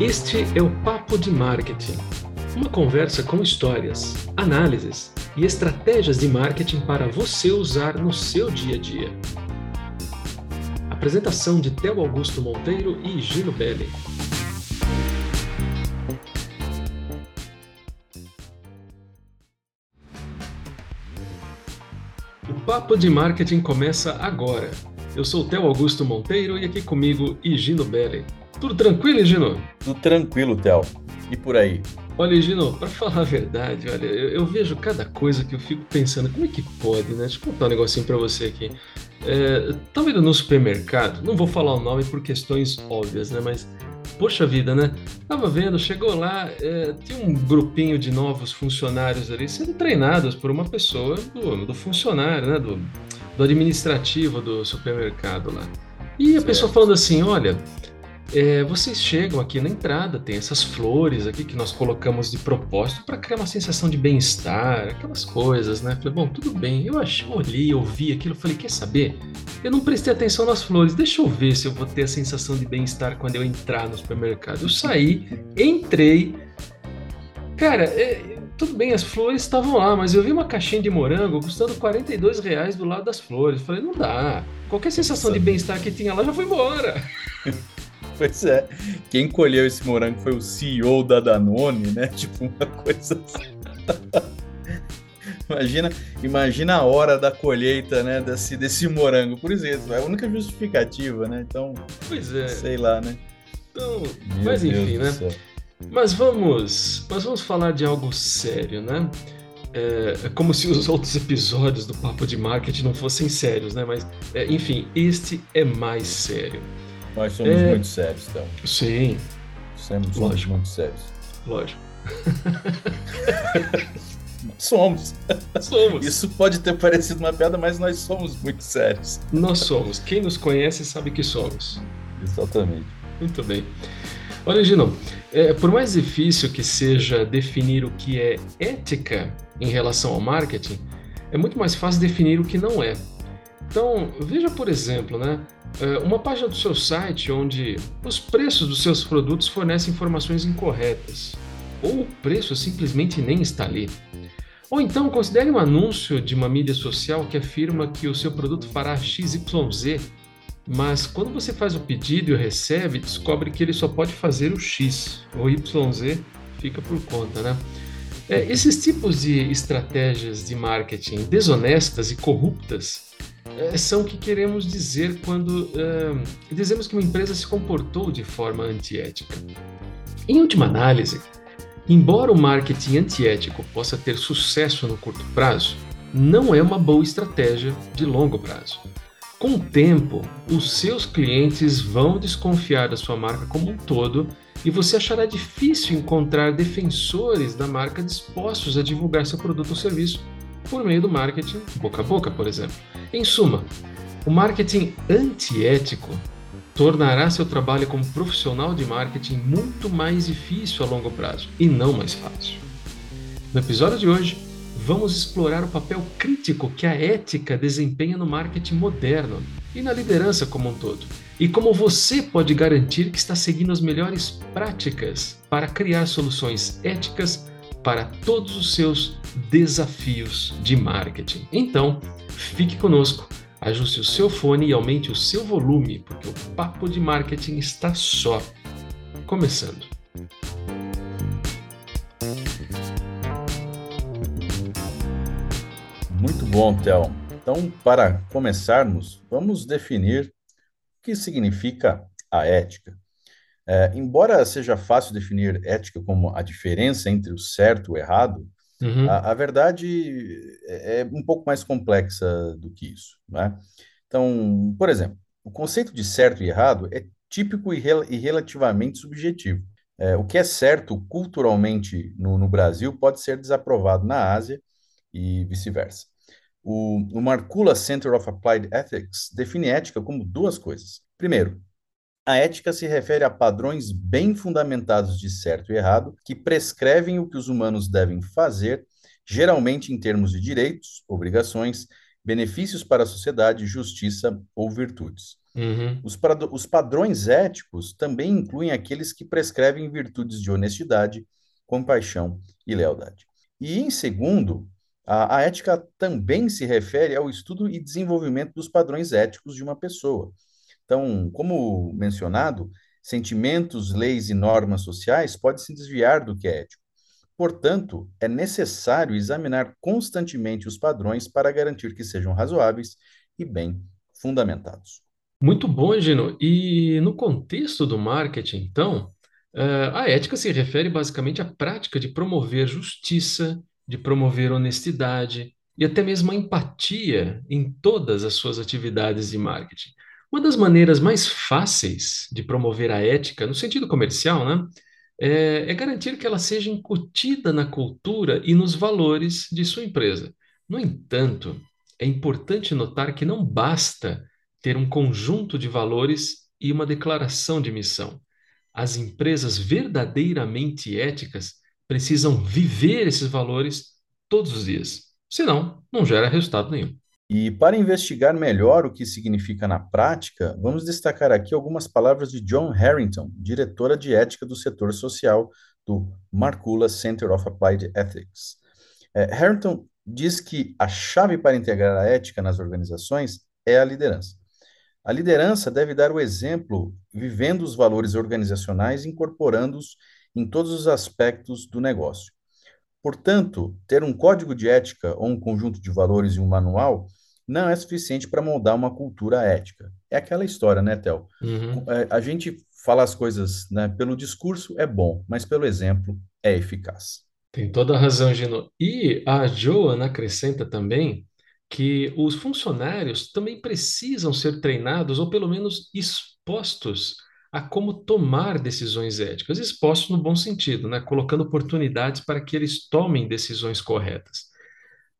Este é o Papo de Marketing, uma conversa com histórias, análises e estratégias de marketing para você usar no seu dia a dia. Apresentação de Theo Augusto Monteiro e Gino Belli. O Papo de Marketing começa agora. Eu sou Theo Augusto Monteiro e aqui comigo Higino Belli. Tudo tranquilo, Higino? Tudo tranquilo, Theo. E por aí? Olha, Higino, para falar a verdade, olha, eu, eu, vejo cada coisa que eu fico pensando, como é que pode, né? Deixa eu contar um negocinho para você aqui. É, tava indo no supermercado, não vou falar o nome por questões óbvias, né? Mas poxa vida, né? Tava vendo, chegou lá, é, tinha um grupinho de novos funcionários ali sendo treinados por uma pessoa do, do funcionário, né? Do, do administrativo do supermercado lá. E a certo. pessoa falando assim: olha, é, vocês chegam aqui na entrada, tem essas flores aqui que nós colocamos de propósito para criar uma sensação de bem-estar, aquelas coisas, né? Falei, bom, tudo bem. Eu achei, olhei, ouvi aquilo, falei, quer saber? Eu não prestei atenção nas flores, deixa eu ver se eu vou ter a sensação de bem-estar quando eu entrar no supermercado. Eu saí, entrei. Cara, é, tudo bem, as flores estavam lá, mas eu vi uma caixinha de morango custando 42 reais do lado das flores. Falei, não dá. Qualquer sensação de bem-estar que tinha lá já foi embora. Pois é. Quem colheu esse morango foi o CEO da Danone, né? Tipo, uma coisa assim. imagina, imagina a hora da colheita, né? Desse, desse morango. Por isso, é a única justificativa, né? Então, pois é. sei lá, né? Então, Meu mas enfim, Deus né? Mas vamos, mas vamos falar de algo sério, né? É, é, como se os outros episódios do Papo de Marketing não fossem sérios, né? Mas, é, enfim, este é mais sério. Nós somos é... muito sérios, então. Sim. Somos Lógico. muito sérios. Lógico. somos. Somos. Isso pode ter parecido uma piada, mas nós somos muito sérios. Nós somos. Quem nos conhece sabe que somos. Exatamente. Muito bem. Olha, Gino, é, por mais difícil que seja definir o que é ética em relação ao marketing, é muito mais fácil definir o que não é. Então, veja, por exemplo, né, é, uma página do seu site onde os preços dos seus produtos fornecem informações incorretas, ou o preço simplesmente nem está ali. Ou então, considere um anúncio de uma mídia social que afirma que o seu produto fará XYZ, mas quando você faz o pedido e o recebe, descobre que ele só pode fazer o X, ou YZ fica por conta, né? É, esses tipos de estratégias de marketing desonestas e corruptas são o que queremos dizer quando é, dizemos que uma empresa se comportou de forma antiética. Em última análise, embora o marketing antiético possa ter sucesso no curto prazo, não é uma boa estratégia de longo prazo. Com o tempo, os seus clientes vão desconfiar da sua marca como um todo e você achará difícil encontrar defensores da marca dispostos a divulgar seu produto ou serviço por meio do marketing boca a boca, por exemplo. Em suma, o marketing antiético tornará seu trabalho como profissional de marketing muito mais difícil a longo prazo e não mais fácil. No episódio de hoje, vamos explorar o papel crítico que a ética desempenha no marketing moderno e na liderança como um todo, e como você pode garantir que está seguindo as melhores práticas para criar soluções éticas para todos os seus desafios de marketing. Então, fique conosco, ajuste o seu fone e aumente o seu volume, porque o papo de marketing está só começando. Muito bom, Theo. Então, para começarmos, vamos definir o que significa a ética. É, embora seja fácil definir ética como a diferença entre o certo e o errado, uhum. a, a, verdade é, é um pouco mais complexa do que isso. Né? Então, por exemplo, o conceito de certo e errado é típico e, rel e relativamente subjetivo. É, o que é certo culturalmente no, no, Brasil pode ser desaprovado na Ásia e vice-versa. O, o Markula Center of Applied Ethics define ética como duas coisas. Primeiro, a ética se refere a padrões bem fundamentados de certo e errado que prescrevem o que os humanos devem fazer, geralmente em termos de direitos, obrigações, benefícios para a sociedade, justiça ou virtudes. Uhum. Os, os padrões éticos também incluem aqueles que prescrevem virtudes de honestidade, compaixão e lealdade. E, em segundo, a, a ética também se refere ao estudo e desenvolvimento dos padrões éticos de uma pessoa. Então, como mencionado, sentimentos, leis e normas sociais podem se desviar do que é ético. Portanto, é necessário examinar constantemente os padrões para garantir que sejam razoáveis e bem fundamentados. Muito bom, Gino. E no contexto do marketing, então, eh, a ética se refere basicamente à prática de promover justiça, de promover honestidade e até mesmo a empatia em todas as suas atividades de marketing. Uma das maneiras mais fáceis de promover a ética, no sentido comercial, né, é, é garantir que ela seja incutida na cultura e nos valores de sua empresa. No entanto, é importante notar que não basta ter um conjunto de valores e uma declaração de missão. As empresas verdadeiramente éticas precisam viver esses valores todos os dias. Senão, não gera resultado nenhum. E para investigar melhor o que significa na prática, vamos destacar aqui algumas palavras de John Harrington, diretora de ética do setor social do Marcula Center of Applied Ethics. É, Harrington diz que a chave para integrar a ética nas organizações é a liderança. A liderança deve dar o exemplo, vivendo os valores organizacionais, incorporando-os em todos os aspectos do negócio. Portanto, ter um código de ética ou um conjunto de valores e um manual não é suficiente para moldar uma cultura ética. É aquela história, né, Tel? Uhum. É, a gente fala as coisas né, pelo discurso é bom, mas pelo exemplo é eficaz. Tem toda a razão, Gino. E a Joana acrescenta também que os funcionários também precisam ser treinados ou pelo menos expostos a como tomar decisões éticas, expostos no bom sentido, né? colocando oportunidades para que eles tomem decisões corretas.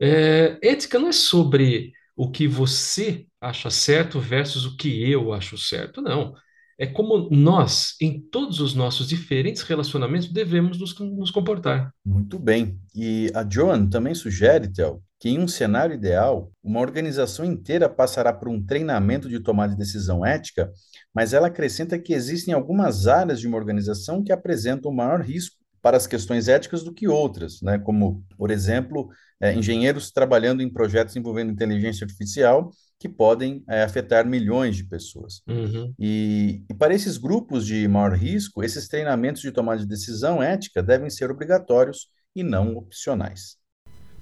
É, ética não é sobre o que você acha certo versus o que eu acho certo. Não. É como nós, em todos os nossos diferentes relacionamentos, devemos nos, nos comportar. Muito bem. E a Joan também sugere, Theo, que em um cenário ideal, uma organização inteira passará por um treinamento de tomada de decisão ética, mas ela acrescenta que existem algumas áreas de uma organização que apresentam maior risco para as questões éticas do que outras, né? como, por exemplo, é, engenheiros trabalhando em projetos envolvendo inteligência artificial que podem é, afetar milhões de pessoas. Uhum. E, e, para esses grupos de maior risco, esses treinamentos de tomada de decisão ética devem ser obrigatórios e não opcionais.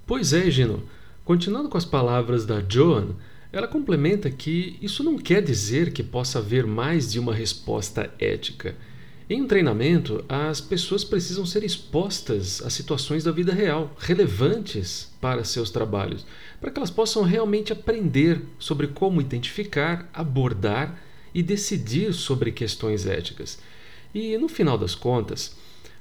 Pois é, Gino. Continuando com as palavras da Joan, ela complementa que isso não quer dizer que possa haver mais de uma resposta ética. Em um treinamento, as pessoas precisam ser expostas a situações da vida real, relevantes para seus trabalhos, para que elas possam realmente aprender sobre como identificar, abordar e decidir sobre questões éticas. E, no final das contas,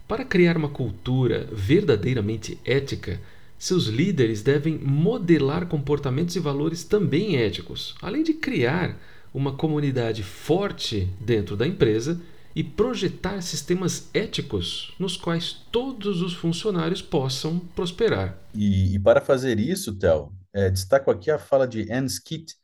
para criar uma cultura verdadeiramente ética, seus líderes devem modelar comportamentos e valores também éticos, além de criar uma comunidade forte dentro da empresa e projetar sistemas éticos nos quais todos os funcionários possam prosperar. E, e para fazer isso, Tel, é, destaco aqui a fala de Anne Skitt,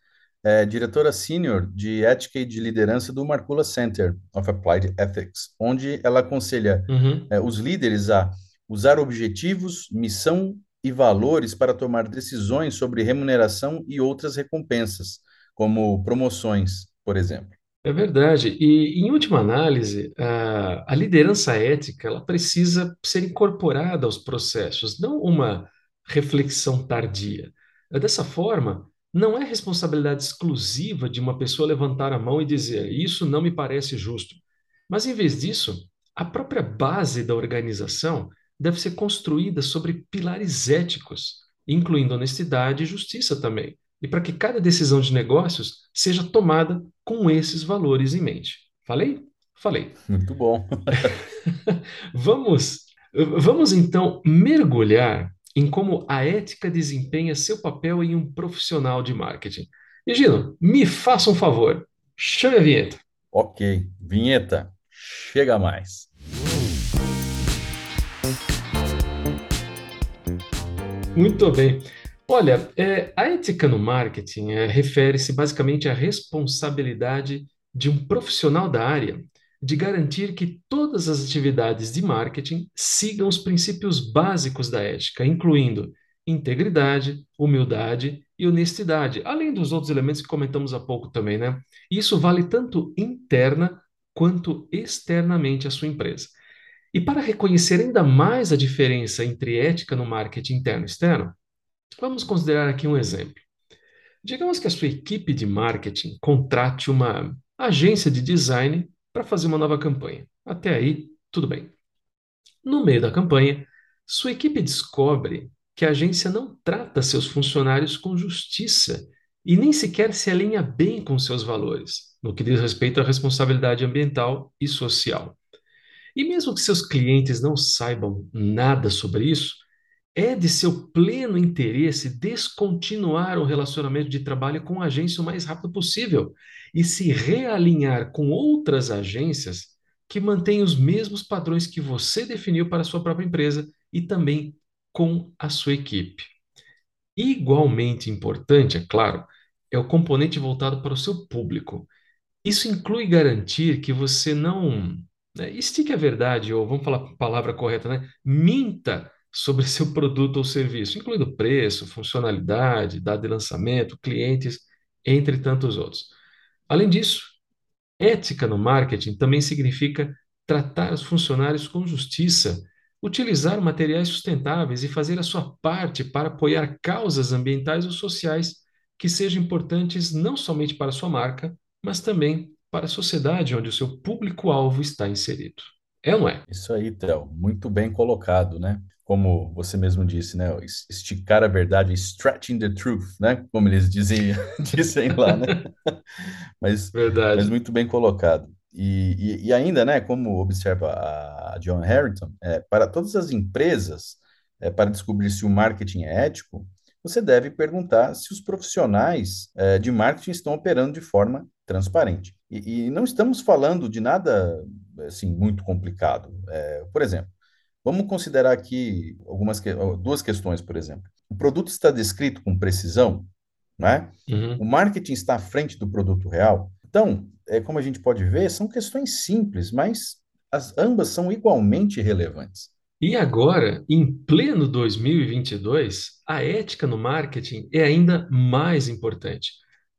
é, diretora sênior de ética e de liderança do Marcula Center of Applied Ethics, onde ela aconselha uhum. é, os líderes a usar objetivos, missão e valores para tomar decisões sobre remuneração e outras recompensas, como promoções, por exemplo. É verdade. E, em última análise, a, a liderança ética ela precisa ser incorporada aos processos, não uma reflexão tardia. Dessa forma, não é responsabilidade exclusiva de uma pessoa levantar a mão e dizer isso não me parece justo. Mas, em vez disso, a própria base da organização deve ser construída sobre pilares éticos, incluindo honestidade e justiça também e para que cada decisão de negócios seja tomada com esses valores em mente. Falei? Falei. Muito bom. vamos, vamos então mergulhar em como a ética desempenha seu papel em um profissional de marketing. E Gino, me faça um favor, chame a vinheta. Ok, vinheta, chega mais. Muito bem. Olha, é, a ética no marketing é, refere-se basicamente à responsabilidade de um profissional da área de garantir que todas as atividades de marketing sigam os princípios básicos da ética, incluindo integridade, humildade e honestidade, além dos outros elementos que comentamos há pouco também, né? Isso vale tanto interna quanto externamente à sua empresa. E para reconhecer ainda mais a diferença entre ética no marketing interno e externo, vamos considerar aqui um exemplo. Digamos que a sua equipe de marketing contrate uma agência de design para fazer uma nova campanha. Até aí, tudo bem. No meio da campanha, sua equipe descobre que a agência não trata seus funcionários com justiça e nem sequer se alinha bem com seus valores, no que diz respeito à responsabilidade ambiental e social. E mesmo que seus clientes não saibam nada sobre isso, é de seu pleno interesse descontinuar o relacionamento de trabalho com a agência o mais rápido possível e se realinhar com outras agências que mantêm os mesmos padrões que você definiu para a sua própria empresa e também com a sua equipe. Igualmente importante, é claro, é o componente voltado para o seu público. Isso inclui garantir que você não né, estique a verdade, ou vamos falar a palavra correta, né? Minta sobre seu produto ou serviço, incluindo preço, funcionalidade, data de lançamento, clientes, entre tantos outros. Além disso, ética no marketing também significa tratar os funcionários com justiça, utilizar materiais sustentáveis e fazer a sua parte para apoiar causas ambientais ou sociais que sejam importantes não somente para a sua marca, mas também para a sociedade onde o seu público-alvo está inserido. É ou não é? Isso aí, Théo, muito bem colocado, né? Como você mesmo disse, né? Esticar a verdade, stretching the truth, né? Como eles dizem, dizem lá, né? Mas, Verdade. mas muito bem colocado. E, e, e ainda, né, como observa a John Harrington, é, para todas as empresas, é, para descobrir se o marketing é ético, você deve perguntar se os profissionais é, de marketing estão operando de forma transparente. E, e, não estamos falando de nada assim muito complicado. É, por exemplo, vamos considerar aqui algumas que, duas questões, por exemplo. O produto está descrito com precisão, né? Uhum. O marketing está à frente do produto real. Então, é, como a gente pode ver, são questões simples, mas as ambas são igualmente relevantes. E agora, em pleno 2022, a ética no marketing é ainda mais importante.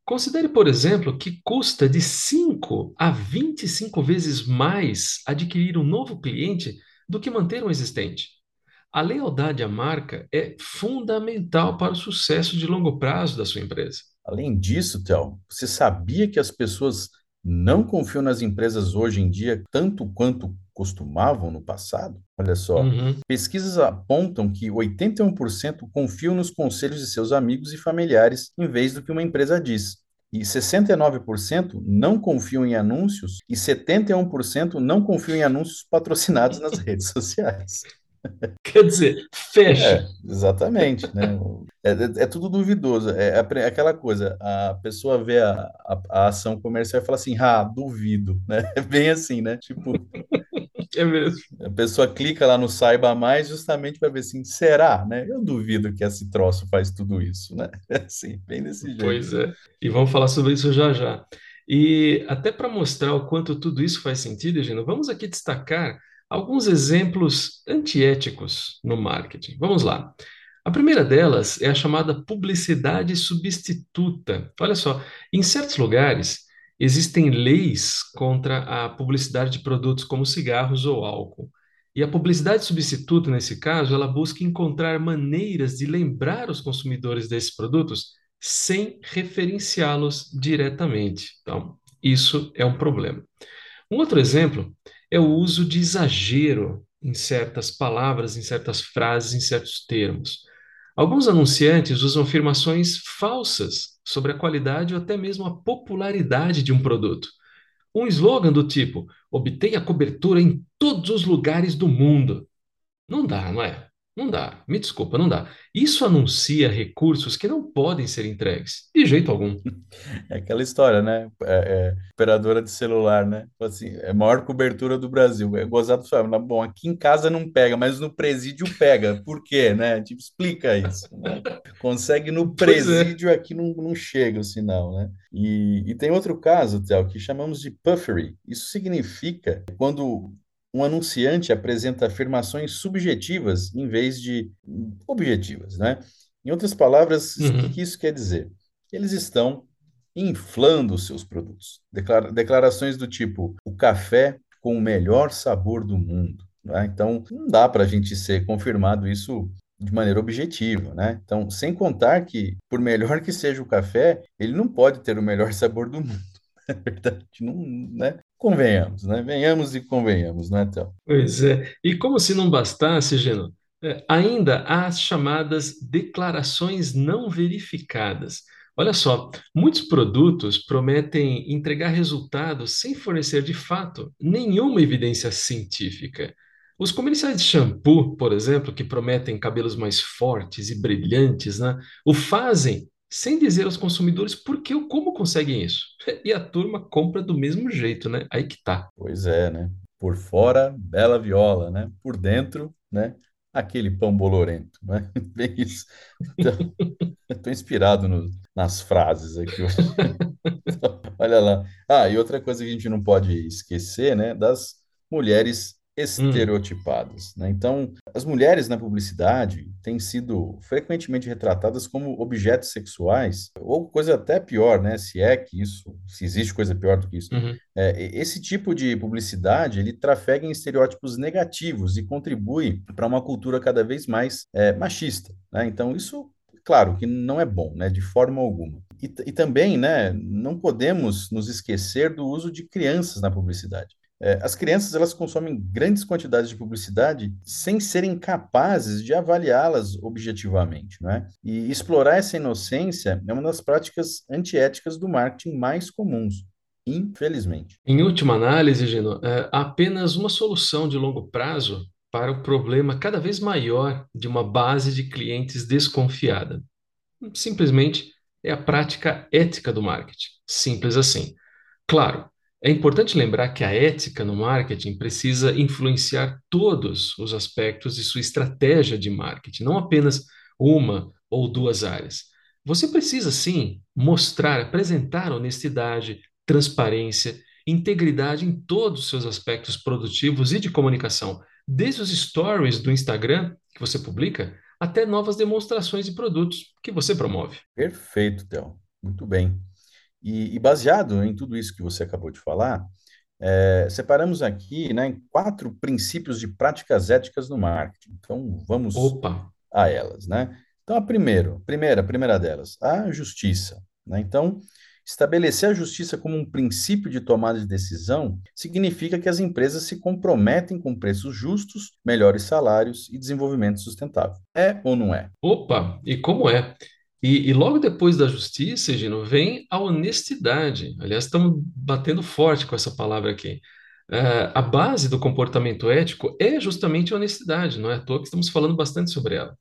Considere, por exemplo, que custa de 5 a 25 vezes mais adquirir um novo cliente do que manter um existente. A lealdade à marca é fundamental para o sucesso de longo prazo da sua empresa. Além disso, Théo, você sabia que as pessoas não confiam nas empresas hoje em dia tanto quanto costumavam no passado? Olha só, Uhum. pesquisas apontam que 81% confiam nos conselhos de seus amigos e familiares em vez do que uma empresa diz. E 69% não confiam em anúncios e 71% não confiam em anúncios patrocinados nas redes sociais. Quer dizer, fecha. É, exatamente, né? É, é- é tudo duvidoso. É, é apre- aquela coisa, a pessoa vê a, a, a ação comercial e fala assim, ah, duvido, né? É bem assim, né? Tipo, É mesmo. a pessoa clica lá no Saiba Mais justamente para ver assim, será, né? Eu duvido que esse troço faz tudo isso, né? É assim, bem desse jeito. Pois é. E vamos falar sobre isso já já. E até para mostrar o quanto tudo isso faz sentido, Egino, vamos aqui destacar alguns exemplos antiéticos no marketing. Vamos lá. A primeira delas é a chamada publicidade substituta. Olha só, em certos lugares existem leis contra a publicidade de produtos como cigarros ou álcool. E a publicidade substituta, nesse caso, ela busca encontrar maneiras de lembrar os consumidores desses produtos sem referenciá-los diretamente. Então, isso é um problema. Um outro exemplo é o uso de exagero em certas palavras, em certas frases, em certos termos. Alguns anunciantes usam afirmações falsas sobre a qualidade ou até mesmo a popularidade de um produto. Um slogan do tipo: obtenha cobertura em todos os lugares do mundo. Não dá, não é? Não dá, me desculpa, não dá. Isso anuncia recursos que não podem ser entregues, de jeito algum. É aquela história, né? É, é, operadora de celular, né? Assim, é a maior cobertura do Brasil. É gozado. Mas, Bom, aqui em casa não pega, mas no presídio pega. Por quê, né? Tipo, explica isso. né? Consegue no é. presídio, aqui não, não chega o sinal, né? E, e tem outro caso, Théo, que chamamos de puffery. Isso significa quando um anunciante apresenta afirmações subjetivas em vez de objetivas, né? Em outras palavras, o que Uhum. isso quer dizer? Eles estão inflando os seus produtos. Declara- declarações do tipo: o café com o melhor sabor do mundo. né? Então, não dá para a gente ser confirmado isso de maneira objetiva, né? Então, sem contar que, por melhor que seja o café, ele não pode ter o melhor sabor do mundo. É verdade, não, né? Convenhamos, né? Venhamos e convenhamos, né, Théo? Pois é. E como se não bastasse, Geno, é, ainda há as chamadas declarações não verificadas. Olha só, muitos produtos prometem entregar resultados sem fornecer de fato nenhuma evidência científica. Os comerciais de shampoo, por exemplo, que prometem cabelos mais fortes e brilhantes, né, o fazem sem dizer aos consumidores por que ou como conseguem isso. E a turma compra do mesmo jeito, né? Aí que tá. Pois é, né? Por fora, bela viola, né? Por dentro, né? Aquele pão bolorento, né? Bem isso. Então, tô inspirado no- nas frases aqui hoje. Olha lá. Ah, e outra coisa que a gente não pode esquecer, né, das mulheres Hum. estereotipadas, né? Então, as mulheres na publicidade têm sido frequentemente retratadas como objetos sexuais, ou coisa até pior, né? Se é que isso, se existe coisa pior do que isso. Uhum. É, esse tipo de publicidade, ele trafega em estereótipos negativos e contribui para uma cultura cada vez mais é, machista, né? Então, isso Claro que não é bom, né, de forma alguma. E, e também, né, não podemos nos esquecer do uso de crianças na publicidade. É, as crianças, elas consomem grandes quantidades de publicidade sem serem capazes de avaliá-las objetivamente, não é? E explorar essa inocência é uma das práticas antiéticas do marketing mais comuns, infelizmente. Em última análise, Gino, é, apenas uma solução de longo prazo para o problema cada vez maior de uma base de clientes desconfiada. Simplesmente é a prática ética do marketing. Simples assim. Claro, é importante lembrar que a ética no marketing precisa influenciar todos os aspectos de sua estratégia de marketing, não apenas uma ou duas áreas. Você precisa, sim, mostrar, apresentar honestidade, transparência, integridade em todos os seus aspectos produtivos e de comunicação, desde os stories do Instagram que você publica até novas demonstrações de produtos que você promove. Perfeito, Theo. Muito bem. E, e baseado em tudo isso que você acabou de falar, é, separamos aqui, né, em quatro princípios de práticas éticas no marketing. Então, vamos Opa, a elas, né? Então, a primeiro, primeira, a primeira delas, a justiça, né? Então, estabelecer a justiça como um princípio de tomada de decisão significa que as empresas se comprometem com preços justos, melhores salários e desenvolvimento sustentável. É ou não é? opa, e como é? E, e logo depois da justiça, Gino, vem a honestidade. Aliás, estamos batendo forte com essa palavra aqui. Eh, a base do comportamento ético é justamente a honestidade, não é à toa que estamos falando bastante sobre ela.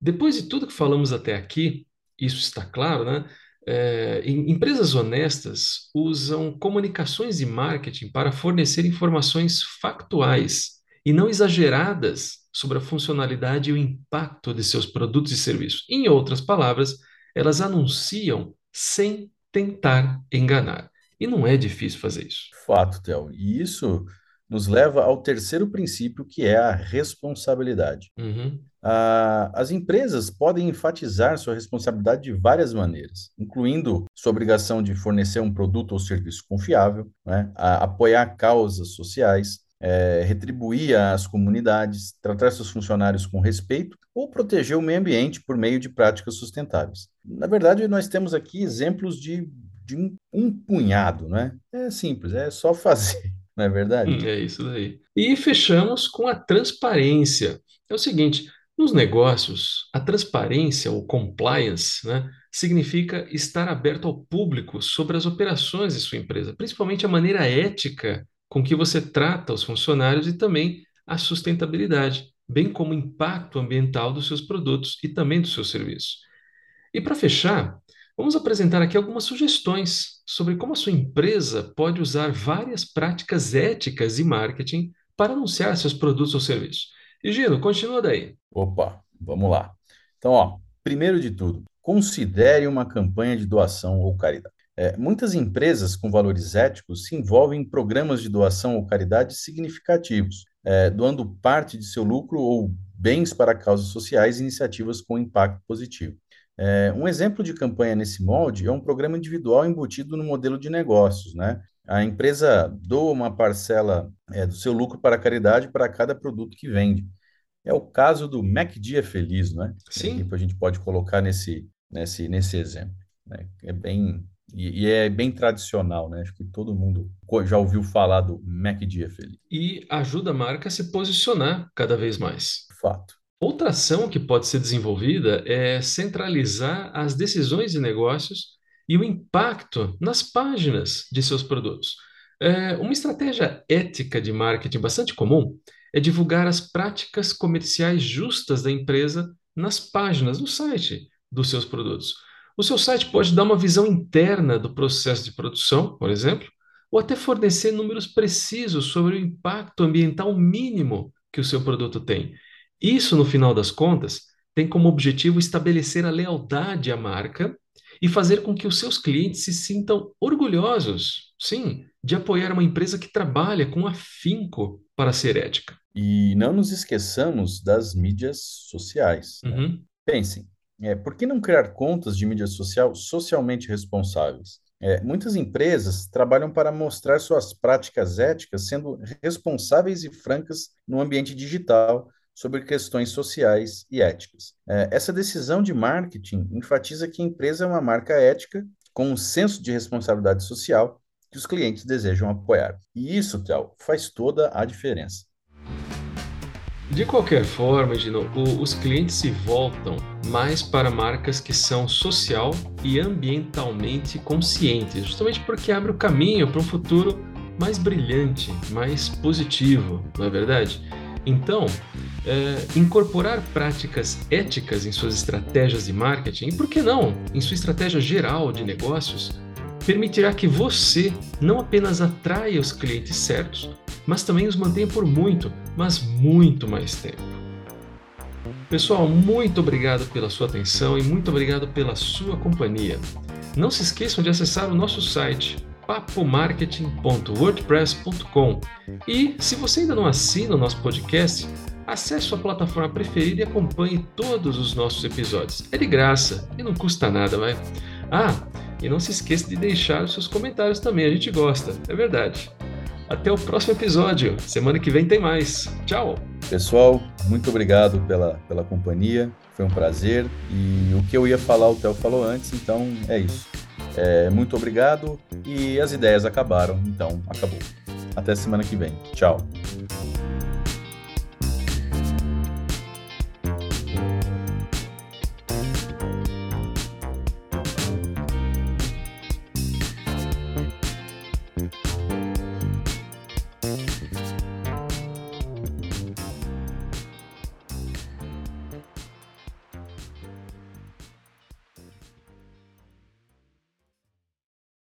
Depois de tudo que falamos até aqui, isso está claro, né? É, em- empresas honestas usam comunicações e marketing para fornecer informações factuais e não exageradas sobre a funcionalidade e o impacto de seus produtos e serviços. Em outras palavras, elas anunciam sem tentar enganar. E não é difícil fazer isso. Fato, Theo. E isso nos leva ao terceiro princípio, que é a responsabilidade. Uhum. Ah, as empresas podem enfatizar sua responsabilidade de várias maneiras, incluindo sua obrigação de fornecer um produto ou serviço confiável, né, a- apoiar causas sociais, eh, retribuir às comunidades, tratar seus funcionários com respeito ou proteger o meio ambiente por meio de práticas sustentáveis. Na verdade, nós temos aqui exemplos de, de um, um punhado, né? É simples, é só fazer, não é Hum, verdade? É isso daí. E fechamos com a transparência. É o seguinte, nos negócios, a transparência ou compliance, né, significa estar aberto ao público sobre as operações de sua empresa, principalmente a maneira ética com que você trata os funcionários e também a sustentabilidade. bem como o impacto ambiental dos seus produtos e também dos seus serviços. E para fechar, vamos apresentar aqui algumas sugestões sobre como a sua empresa pode usar várias práticas éticas e marketing para anunciar seus produtos ou serviços. E Gino, continua daí. Opa, vamos lá. Então, ó, primeiro de tudo, considere uma campanha de doação ou caridade. É, muitas empresas com valores éticos se envolvem em programas de doação ou caridade significativos, é, doando parte de seu lucro ou bens para causas sociais e iniciativas com impacto positivo. É, um exemplo de campanha nesse molde é um programa individual embutido no modelo de negócios, né? A empresa doa uma parcela é, do seu lucro para a caridade para cada produto que vende. É o caso do Mac Dia Feliz, né? Sim. Que a gente pode colocar nesse, nesse, nesse exemplo. Né? É bem e, e, é bem tradicional, né? Acho que todo mundo já ouviu falar do Mac Feliz. E ajuda a marca a se posicionar cada vez mais. Fato. Outra ação que pode ser desenvolvida é centralizar as decisões de negócios e o impacto nas páginas de seus produtos. É, uma estratégia ética de marketing bastante comum é divulgar as práticas comerciais justas da empresa nas páginas, no site dos seus produtos. O seu site pode dar uma visão interna do processo de produção, por exemplo, ou até fornecer números precisos sobre o impacto ambiental mínimo que o seu produto tem. Isso, no final das contas, tem como objetivo estabelecer a lealdade à marca e fazer com que os seus clientes se sintam orgulhosos, sim, de apoiar uma empresa que trabalha com afinco para ser ética. E não nos esqueçamos das mídias sociais. Né? Uhum. Pensem, é, por que não criar contas de mídia social socialmente responsáveis? É, muitas empresas trabalham para mostrar suas práticas éticas sendo responsáveis e francas no ambiente digital sobre questões sociais e éticas. É, essa decisão de marketing enfatiza que a empresa é uma marca ética com um senso de responsabilidade social que os clientes desejam apoiar. E isso, Théo, faz toda a diferença. De qualquer forma, Gino, os clientes se voltam mais para marcas que são social e ambientalmente conscientes, justamente porque abre o caminho para um futuro mais brilhante, mais positivo, não é verdade? Então, é, incorporar práticas éticas em suas estratégias de marketing, e por que não em sua estratégia geral de negócios, permitirá que você não apenas atraia os clientes certos, mas também os mantenha por muito, mas muito mais tempo. Pessoal, muito obrigado pela sua atenção e muito obrigado pela sua companhia. Não se esqueçam de acessar o nosso site papomarketing.wordpress.com e se você ainda não assina o nosso podcast, acesse sua plataforma preferida e acompanhe todos os nossos episódios. É de graça e não custa nada, vai. Ah, e não se esqueça de deixar os seus comentários também, a gente gosta, é verdade. Até o próximo episódio. Semana que vem tem mais. Tchau! Pessoal, muito obrigado pela, pela companhia. Foi um prazer. E o que eu ia falar, o Theo falou antes, então é isso. É, muito obrigado e as ideias acabaram, então acabou. Até semana que vem. Tchau.